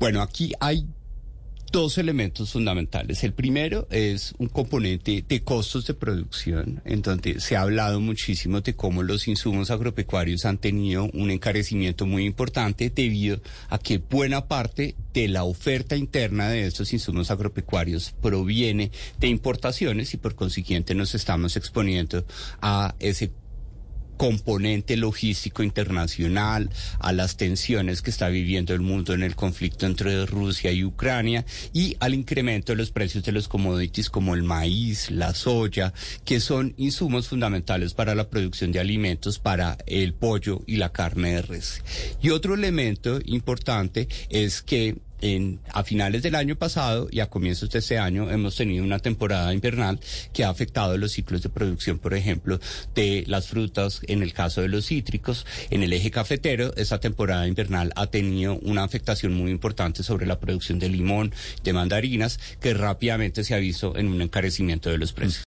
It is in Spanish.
Bueno, aquí hay dos elementos fundamentales. El primero es un componente de costos de producción, en donde se ha hablado muchísimo de cómo los insumos agropecuarios han tenido un encarecimiento muy importante debido a que buena parte de la oferta interna de estos insumos agropecuarios proviene de importaciones y por consiguiente nos estamos exponiendo a ese componente logístico internacional, a las tensiones que está viviendo el mundo en el conflicto entre Rusia y Ucrania y al incremento de los precios de los commodities como el maíz, la soya, que son insumos fundamentales para la producción de alimentos para el pollo y la carne de res. Y otro elemento importante es que en, a finales del año pasado y a comienzos de este año hemos tenido una temporada invernal que ha afectado los ciclos de producción, por ejemplo, de las frutas, en el caso de los cítricos, en el eje cafetero, esa temporada invernal ha tenido una afectación muy importante sobre la producción de limón, de mandarinas, que rápidamente se ha visto en un encarecimiento de los precios.